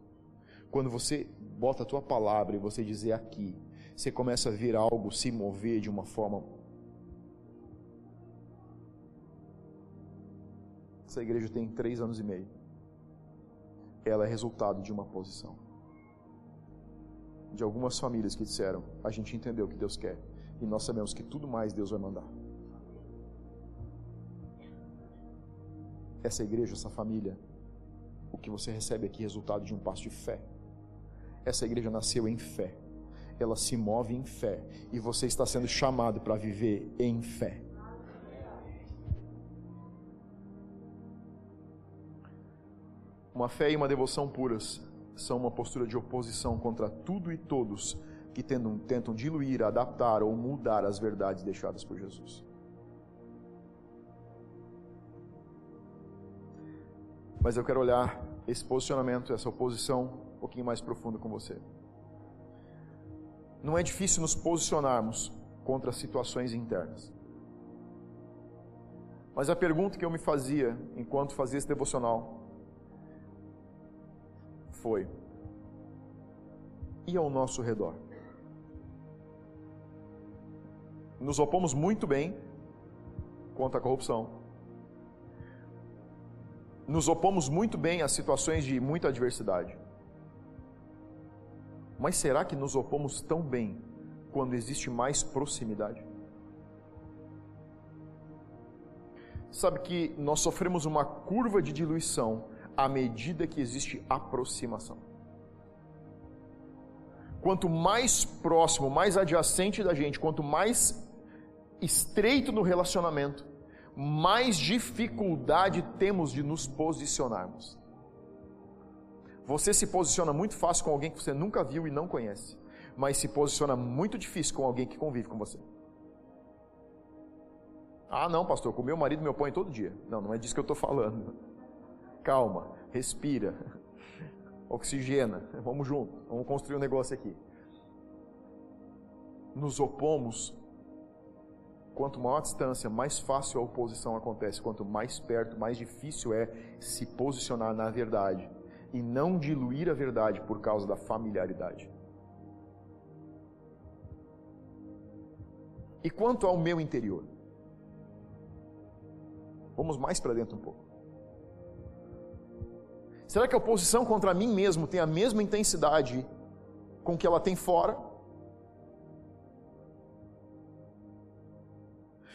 [SPEAKER 1] Quando você bota a tua palavra e você dizer aqui, você começa a ver algo se mover de uma forma Essa igreja tem três anos e meio. Ela é resultado de uma posição. De algumas famílias que disseram: a gente entendeu o que Deus quer e nós sabemos que tudo mais Deus vai mandar. Essa igreja, essa família, o que você recebe aqui é resultado de um passo de fé. Essa igreja nasceu em fé. Ela se move em fé e você está sendo chamado para viver em fé. Uma fé e uma devoção puras são uma postura de oposição contra tudo e todos que tentam, tentam diluir, adaptar ou mudar as verdades deixadas por Jesus. Mas eu quero olhar esse posicionamento, essa oposição um pouquinho mais profundo com você. Não é difícil nos posicionarmos contra situações internas. Mas a pergunta que eu me fazia enquanto fazia esse devocional foi. E ao nosso redor? Nos opomos muito bem contra a corrupção. Nos opomos muito bem a situações de muita adversidade. Mas será que nos opomos tão bem quando existe mais proximidade? Sabe que nós sofremos uma curva de diluição à medida que existe aproximação. Quanto mais próximo, mais adjacente da gente, quanto mais estreito no relacionamento, mais dificuldade temos de nos posicionarmos. Você se posiciona muito fácil com alguém que você nunca viu e não conhece, mas se posiciona muito difícil com alguém que convive com você. Ah, não, pastor, com meu marido me opõe todo dia. Não, não é disso que eu estou falando calma, respira, oxigena, vamos junto, vamos construir um negócio aqui. Nos opomos, quanto maior a distância, mais fácil a oposição acontece, quanto mais perto, mais difícil é se posicionar na verdade e não diluir a verdade por causa da familiaridade. E quanto ao meu interior? Vamos mais para dentro um pouco. Será que a oposição contra mim mesmo tem a mesma intensidade com que ela tem fora?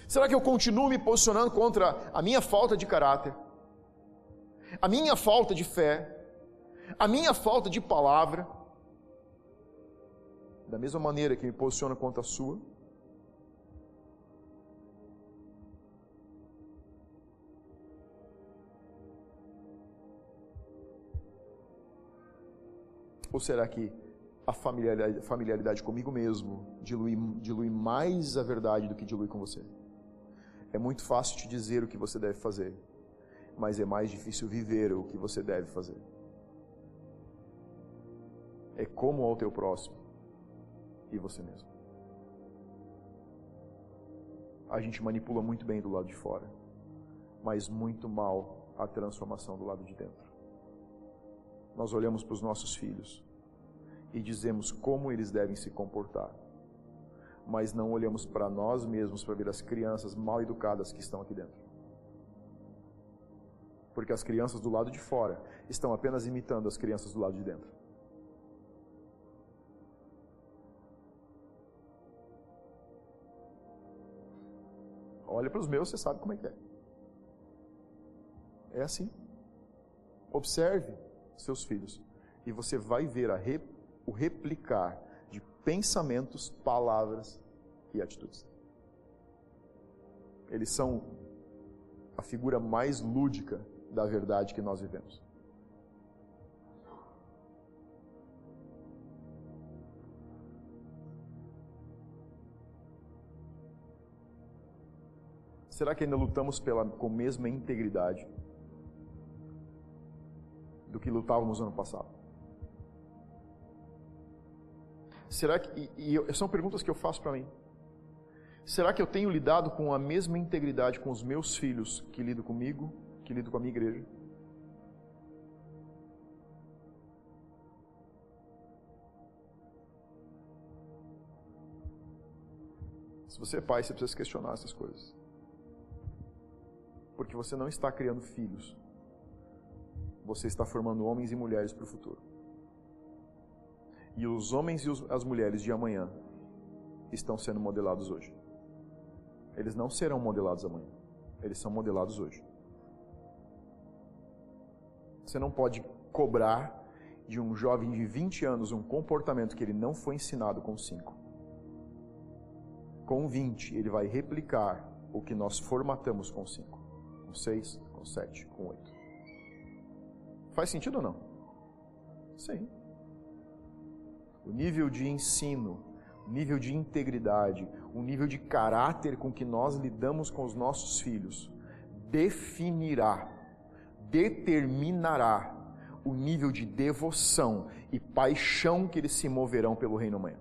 [SPEAKER 1] Será que eu continuo me posicionando contra a minha falta de caráter, a minha falta de fé, a minha falta de palavra, da mesma maneira que me posiciona contra a sua? Ou será que a familiaridade, familiaridade comigo mesmo dilui, dilui mais a verdade do que dilui com você? É muito fácil te dizer o que você deve fazer, mas é mais difícil viver o que você deve fazer. É como ao teu próximo e você mesmo. A gente manipula muito bem do lado de fora, mas muito mal a transformação do lado de dentro nós olhamos para os nossos filhos e dizemos como eles devem se comportar, mas não olhamos para nós mesmos para ver as crianças mal educadas que estão aqui dentro. Porque as crianças do lado de fora estão apenas imitando as crianças do lado de dentro. Olha para os meus, você sabe como é que é. É assim. Observe seus filhos. E você vai ver re, o replicar de pensamentos, palavras e atitudes. Eles são a figura mais lúdica da verdade que nós vivemos. Será que ainda lutamos pela, com a mesma integridade? Do que lutávamos no ano passado? Será que, e, e são perguntas que eu faço para mim. Será que eu tenho lidado com a mesma integridade com os meus filhos que lido comigo, que lido com a minha igreja? Se você é pai, você precisa questionar essas coisas. Porque você não está criando filhos você está formando homens e mulheres para o futuro. E os homens e as mulheres de amanhã estão sendo modelados hoje. Eles não serão modelados amanhã. Eles são modelados hoje. Você não pode cobrar de um jovem de 20 anos um comportamento que ele não foi ensinado com 5. Com 20, ele vai replicar o que nós formatamos com 5, com 6, com 7, com 8. Faz sentido ou não? Sim. O nível de ensino, o nível de integridade, o nível de caráter com que nós lidamos com os nossos filhos definirá, determinará o nível de devoção e paixão que eles se moverão pelo reino amanhã.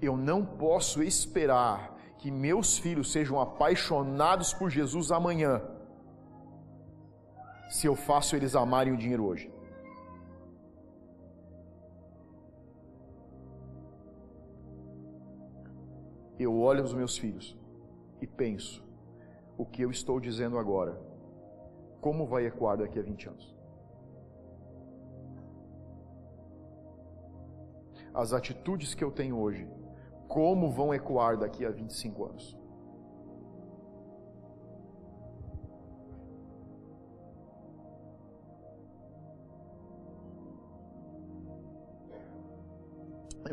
[SPEAKER 1] Eu não posso esperar que meus filhos sejam apaixonados por Jesus amanhã se eu faço eles amarem o dinheiro hoje? Eu olho os meus filhos e penso: o que eu estou dizendo agora, como vai ecoar daqui a 20 anos? As atitudes que eu tenho hoje, como vão ecoar daqui a 25 anos?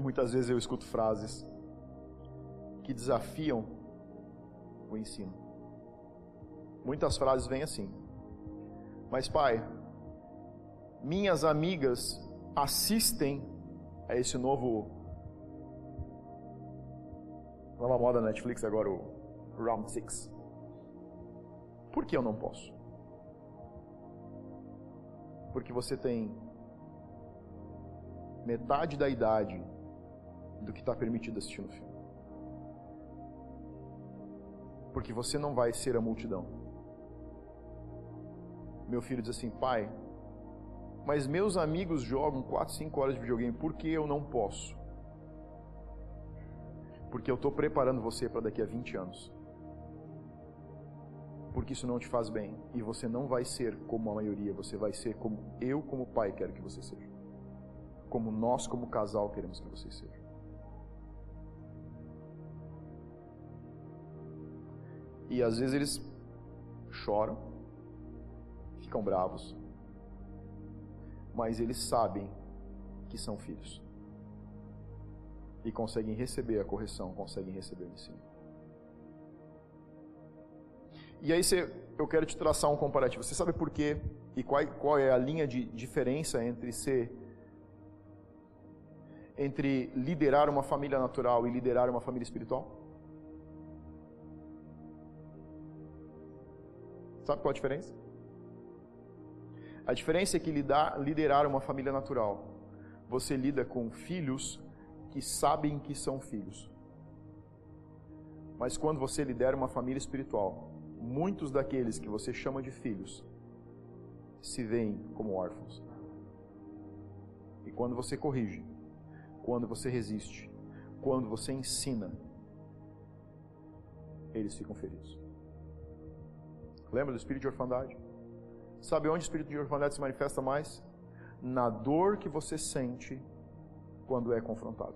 [SPEAKER 1] Muitas vezes eu escuto frases que desafiam o ensino. Muitas frases vêm assim: Mas, pai, minhas amigas assistem a esse novo. Nova moda Netflix agora, o Round Six. Por que eu não posso? Porque você tem metade da idade do que está permitido assistir no filme. Porque você não vai ser a multidão. Meu filho diz assim: pai, mas meus amigos jogam 4, 5 horas de videogame, por que eu não posso? Porque eu estou preparando você para daqui a 20 anos. Porque isso não te faz bem. E você não vai ser como a maioria, você vai ser como eu, como pai, quero que você seja. Como nós, como casal, queremos que você seja. E às vezes eles choram, ficam bravos, mas eles sabem que são filhos. E conseguem receber a correção, conseguem receber o ensino. E aí você, eu quero te traçar um comparativo. Você sabe por quê e qual, qual é a linha de diferença entre ser entre liderar uma família natural e liderar uma família espiritual? Sabe qual a diferença? A diferença é que lidar, liderar uma família natural, você lida com filhos que sabem que são filhos. Mas quando você lidera uma família espiritual, muitos daqueles que você chama de filhos se veem como órfãos. E quando você corrige, quando você resiste, quando você ensina, eles ficam feridos. Lembra do espírito de orfandade? Sabe onde o espírito de orfandade se manifesta mais? Na dor que você sente quando é confrontado.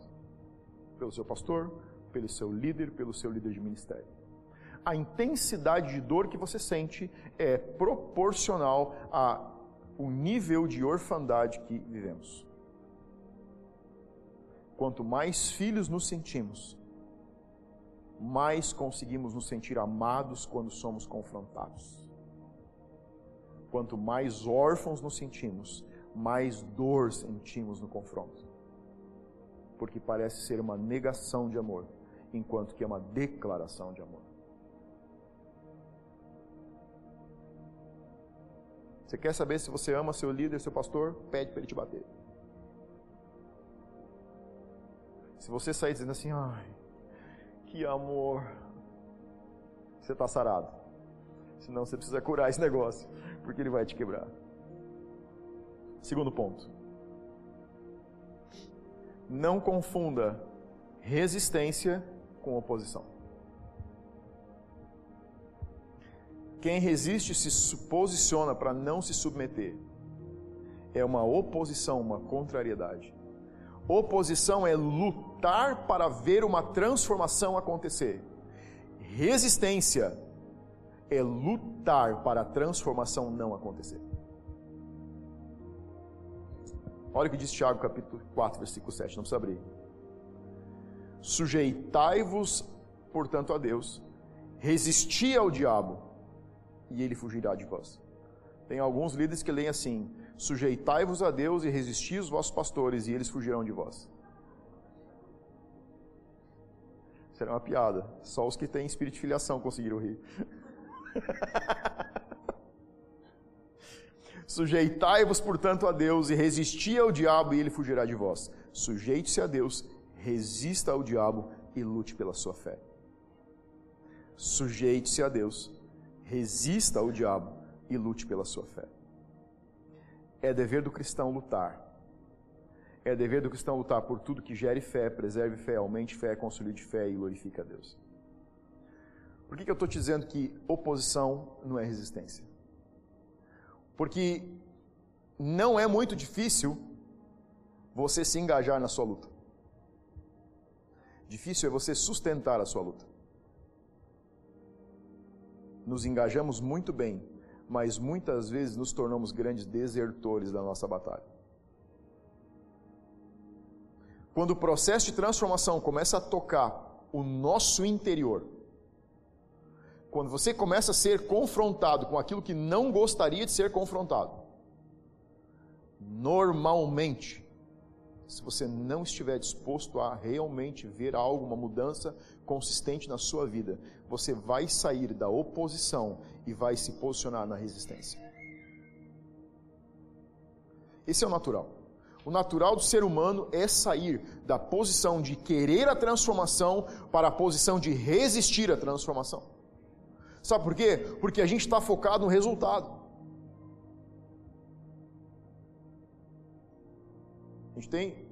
[SPEAKER 1] Pelo seu pastor, pelo seu líder, pelo seu líder de ministério. A intensidade de dor que você sente é proporcional ao nível de orfandade que vivemos. Quanto mais filhos nos sentimos, mais conseguimos nos sentir amados quando somos confrontados. Quanto mais órfãos nos sentimos, mais dor sentimos no confronto. Porque parece ser uma negação de amor, enquanto que é uma declaração de amor. Você quer saber se você ama seu líder, seu pastor? Pede para ele te bater. Se você sair dizendo assim, ai, que amor. Você está sarado. Senão você precisa curar esse negócio, porque ele vai te quebrar. Segundo ponto. Não confunda resistência com oposição. Quem resiste se posiciona para não se submeter. É uma oposição, uma contrariedade. Oposição é lutar para ver uma transformação acontecer. Resistência é lutar para a transformação não acontecer. Olha o que diz Tiago capítulo 4, versículo 7, não precisa abrir. Sujeitai-vos, portanto, a Deus, resisti ao diabo, e ele fugirá de vós. Tem alguns líderes que leem assim: Sujeitai-vos a Deus e resisti os vossos pastores, e eles fugirão de vós. Será uma piada. Só os que têm espírito de filiação conseguiram rir. Sujeitai-vos, portanto, a Deus e resisti ao diabo, e ele fugirá de vós. Sujeite-se a Deus, resista ao diabo e lute pela sua fé. Sujeite-se a Deus, resista ao diabo e lute pela sua fé. É dever do cristão lutar. É dever do cristão lutar por tudo que gere fé, preserve fé, aumente fé, consolide fé e glorifique a Deus. Por que, que eu estou te dizendo que oposição não é resistência? Porque não é muito difícil você se engajar na sua luta. Difícil é você sustentar a sua luta. Nos engajamos muito bem mas muitas vezes nos tornamos grandes desertores da nossa batalha. Quando o processo de transformação começa a tocar o nosso interior, quando você começa a ser confrontado com aquilo que não gostaria de ser confrontado, normalmente, se você não estiver disposto a realmente ver algo, uma mudança consistente na sua vida, você vai sair da oposição e vai se posicionar na resistência. Esse é o natural. O natural do ser humano é sair da posição de querer a transformação para a posição de resistir à transformação. Sabe por quê? Porque a gente está focado no resultado. A gente tem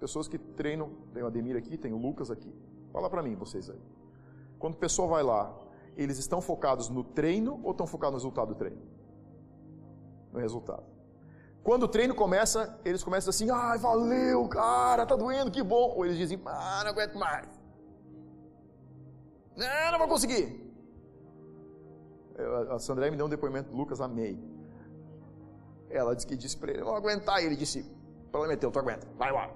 [SPEAKER 1] pessoas que treinam, tem o Ademir aqui, tem o Lucas aqui. Fala para mim, vocês aí. Quando o pessoal vai lá, eles estão focados no treino ou estão focados no resultado do treino? No resultado. Quando o treino começa, eles começam assim: ai, valeu, cara, tá doendo, que bom. Ou eles dizem: ah, não aguento mais. Não, não vou conseguir. A Sandra me deu um depoimento do Lucas, amei. Ela disse que disse para ele, eu vou aguentar. E ele disse, prometeu, tu aguenta, vai lá,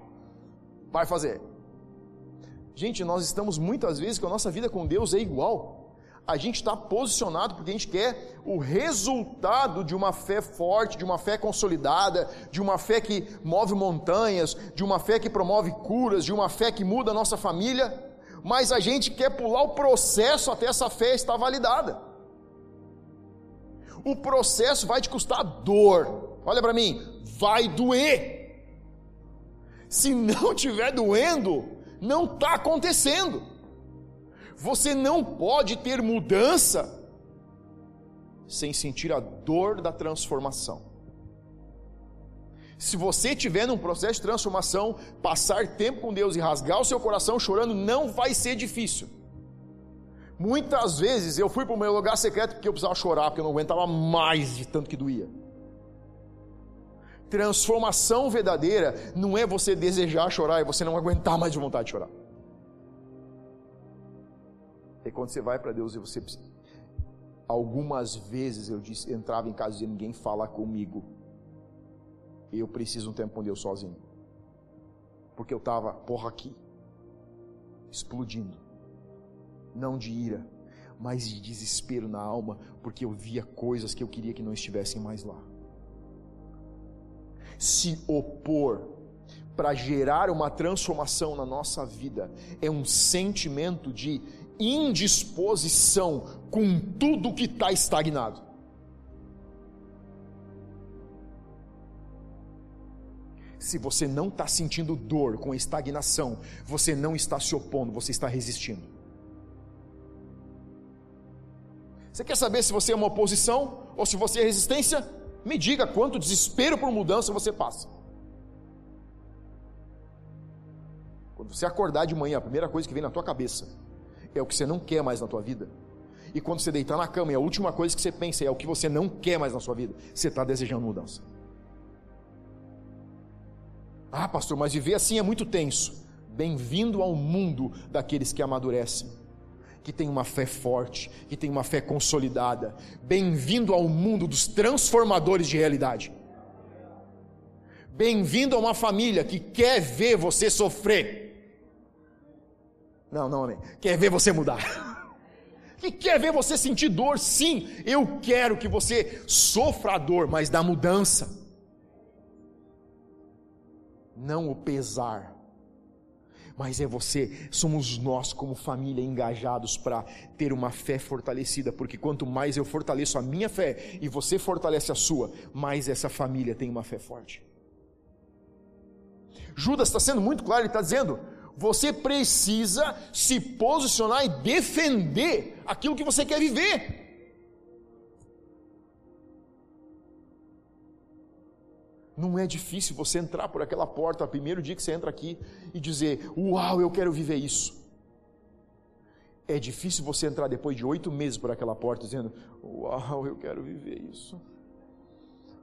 [SPEAKER 1] vai fazer. Gente, nós estamos muitas vezes que a nossa vida com Deus é igual. A gente está posicionado porque a gente quer o resultado de uma fé forte, de uma fé consolidada, de uma fé que move montanhas, de uma fé que promove curas, de uma fé que muda a nossa família, mas a gente quer pular o processo até essa fé estar validada. O processo vai te custar dor. Olha para mim, vai doer. Se não estiver doendo, não está acontecendo. Você não pode ter mudança sem sentir a dor da transformação. Se você estiver num processo de transformação, passar tempo com Deus e rasgar o seu coração chorando não vai ser difícil. Muitas vezes eu fui para o meu lugar secreto porque eu precisava chorar, porque eu não aguentava mais de tanto que doía. Transformação verdadeira não é você desejar chorar e você não aguentar mais de vontade de chorar. É quando você vai para Deus e você. Algumas vezes eu disse, entrava em casa e ninguém fala comigo. Eu preciso um tempo com Deus sozinho. Porque eu estava, porra, aqui, explodindo. Não de ira, mas de desespero na alma, porque eu via coisas que eu queria que não estivessem mais lá se opor para gerar uma transformação na nossa vida é um sentimento de indisposição com tudo que está estagnado. Se você não está sentindo dor com estagnação, você não está se opondo, você está resistindo. Você quer saber se você é uma oposição ou se você é resistência? Me diga quanto desespero por mudança você passa. Quando você acordar de manhã, a primeira coisa que vem na tua cabeça é o que você não quer mais na tua vida. E quando você deitar na cama, é a última coisa que você pensa é o que você não quer mais na sua vida. Você está desejando mudança. Ah, pastor, mas viver assim é muito tenso. Bem-vindo ao mundo daqueles que amadurecem que tem uma fé forte, que tem uma fé consolidada. Bem-vindo ao mundo dos transformadores de realidade. Bem-vindo a uma família que quer ver você sofrer. Não, não, amém. Quer ver você mudar. Que quer ver você sentir dor, sim. Eu quero que você sofra a dor, mas da mudança. Não o pesar mas é você, somos nós como família engajados para ter uma fé fortalecida, porque quanto mais eu fortaleço a minha fé e você fortalece a sua, mais essa família tem uma fé forte. Judas está sendo muito claro, ele está dizendo: você precisa se posicionar e defender aquilo que você quer viver. Não é difícil você entrar por aquela porta, primeiro dia que você entra aqui, e dizer: Uau, eu quero viver isso. É difícil você entrar depois de oito meses por aquela porta dizendo: Uau, eu quero viver isso.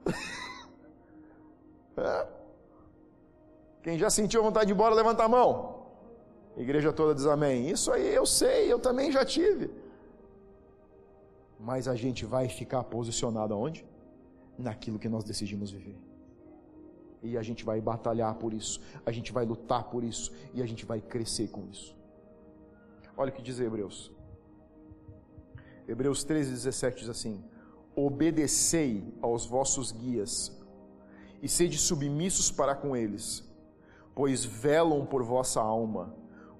[SPEAKER 1] Quem já sentiu vontade de ir embora, levanta a mão. A igreja toda diz amém. Isso aí eu sei, eu também já tive. Mas a gente vai ficar posicionado aonde? Naquilo que nós decidimos viver. E a gente vai batalhar por isso, a gente vai lutar por isso e a gente vai crescer com isso. Olha o que diz Hebreus. Hebreus 13, 17 diz assim: Obedecei aos vossos guias e sede submissos para com eles, pois velam por vossa alma,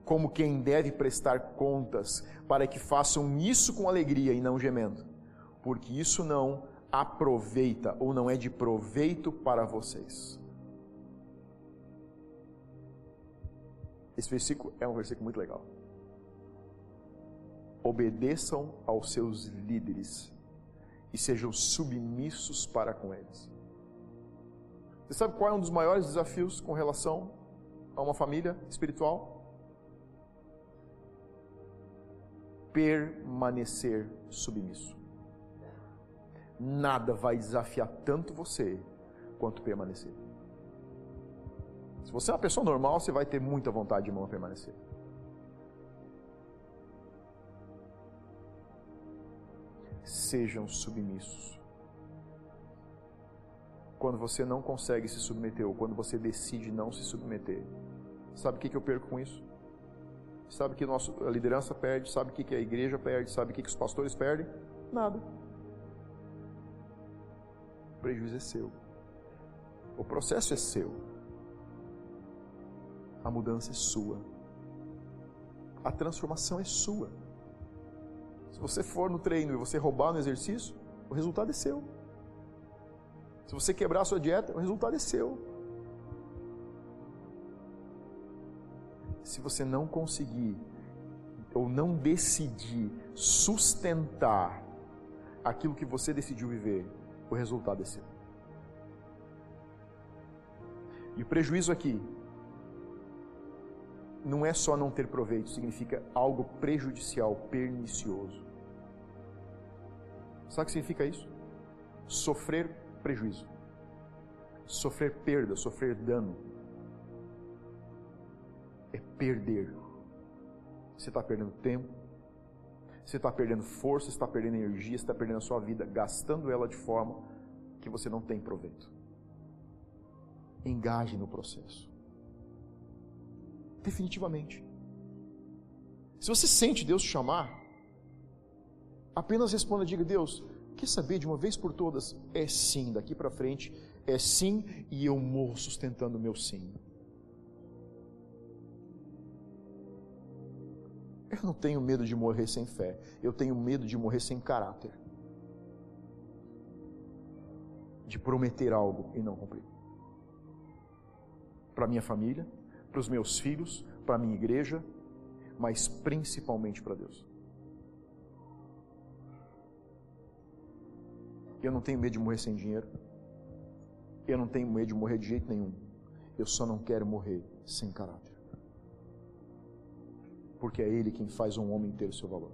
[SPEAKER 1] como quem deve prestar contas, para que façam isso com alegria e não gemendo, porque isso não aproveita ou não é de proveito para vocês. Esse versículo é um versículo muito legal. Obedeçam aos seus líderes e sejam submissos para com eles. Você sabe qual é um dos maiores desafios com relação a uma família espiritual? Permanecer submisso. Nada vai desafiar tanto você quanto permanecer. Se você é uma pessoa normal, você vai ter muita vontade de não permanecer. sejam submissos. Quando você não consegue se submeter ou quando você decide não se submeter, sabe o que eu perco com isso? Sabe que a liderança perde? Sabe o que a igreja perde? Sabe o que os pastores perdem? Nada. O prejuízo é seu. O processo é seu. A mudança é sua. A transformação é sua. Se você for no treino e você roubar no exercício, o resultado é seu. Se você quebrar a sua dieta, o resultado é seu. Se você não conseguir ou não decidir sustentar aquilo que você decidiu viver, o resultado é seu. E o prejuízo aqui não é só não ter proveito, significa algo prejudicial, pernicioso. Sabe o que significa isso? Sofrer prejuízo, sofrer perda, sofrer dano. É perder. Você está perdendo tempo, você está perdendo força, está perdendo energia, está perdendo a sua vida, gastando ela de forma que você não tem proveito. Engaje no processo. Definitivamente. Se você sente Deus te chamar, apenas responda, diga: Deus, quer saber de uma vez por todas? É sim, daqui para frente, é sim, e eu morro sustentando o meu sim. Eu não tenho medo de morrer sem fé, eu tenho medo de morrer sem caráter. De prometer algo e não cumprir. Para minha família, para os meus filhos, para a minha igreja, mas principalmente para Deus. Eu não tenho medo de morrer sem dinheiro. Eu não tenho medo de morrer de jeito nenhum. Eu só não quero morrer sem caráter. Porque é Ele quem faz um homem ter o seu valor.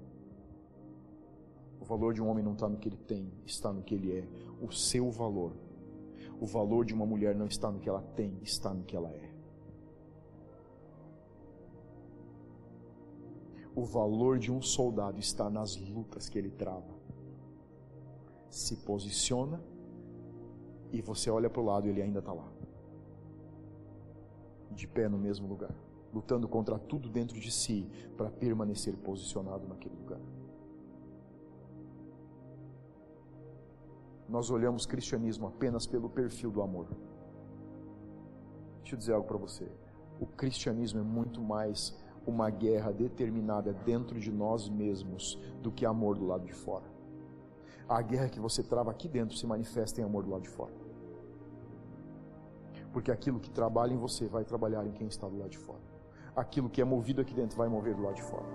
[SPEAKER 1] O valor de um homem não está no que ele tem, está no que ele é. O seu valor. O valor de uma mulher não está no que ela tem, está no que ela é. O valor de um soldado está nas lutas que ele trava. Se posiciona e você olha para o lado e ele ainda está lá. De pé no mesmo lugar. Lutando contra tudo dentro de si para permanecer posicionado naquele lugar. Nós olhamos cristianismo apenas pelo perfil do amor. Deixa eu dizer algo para você. O cristianismo é muito mais uma guerra determinada dentro de nós mesmos do que amor do lado de fora. A guerra que você trava aqui dentro se manifesta em amor do lado de fora. Porque aquilo que trabalha em você vai trabalhar em quem está do lado de fora. Aquilo que é movido aqui dentro vai mover do lado de fora.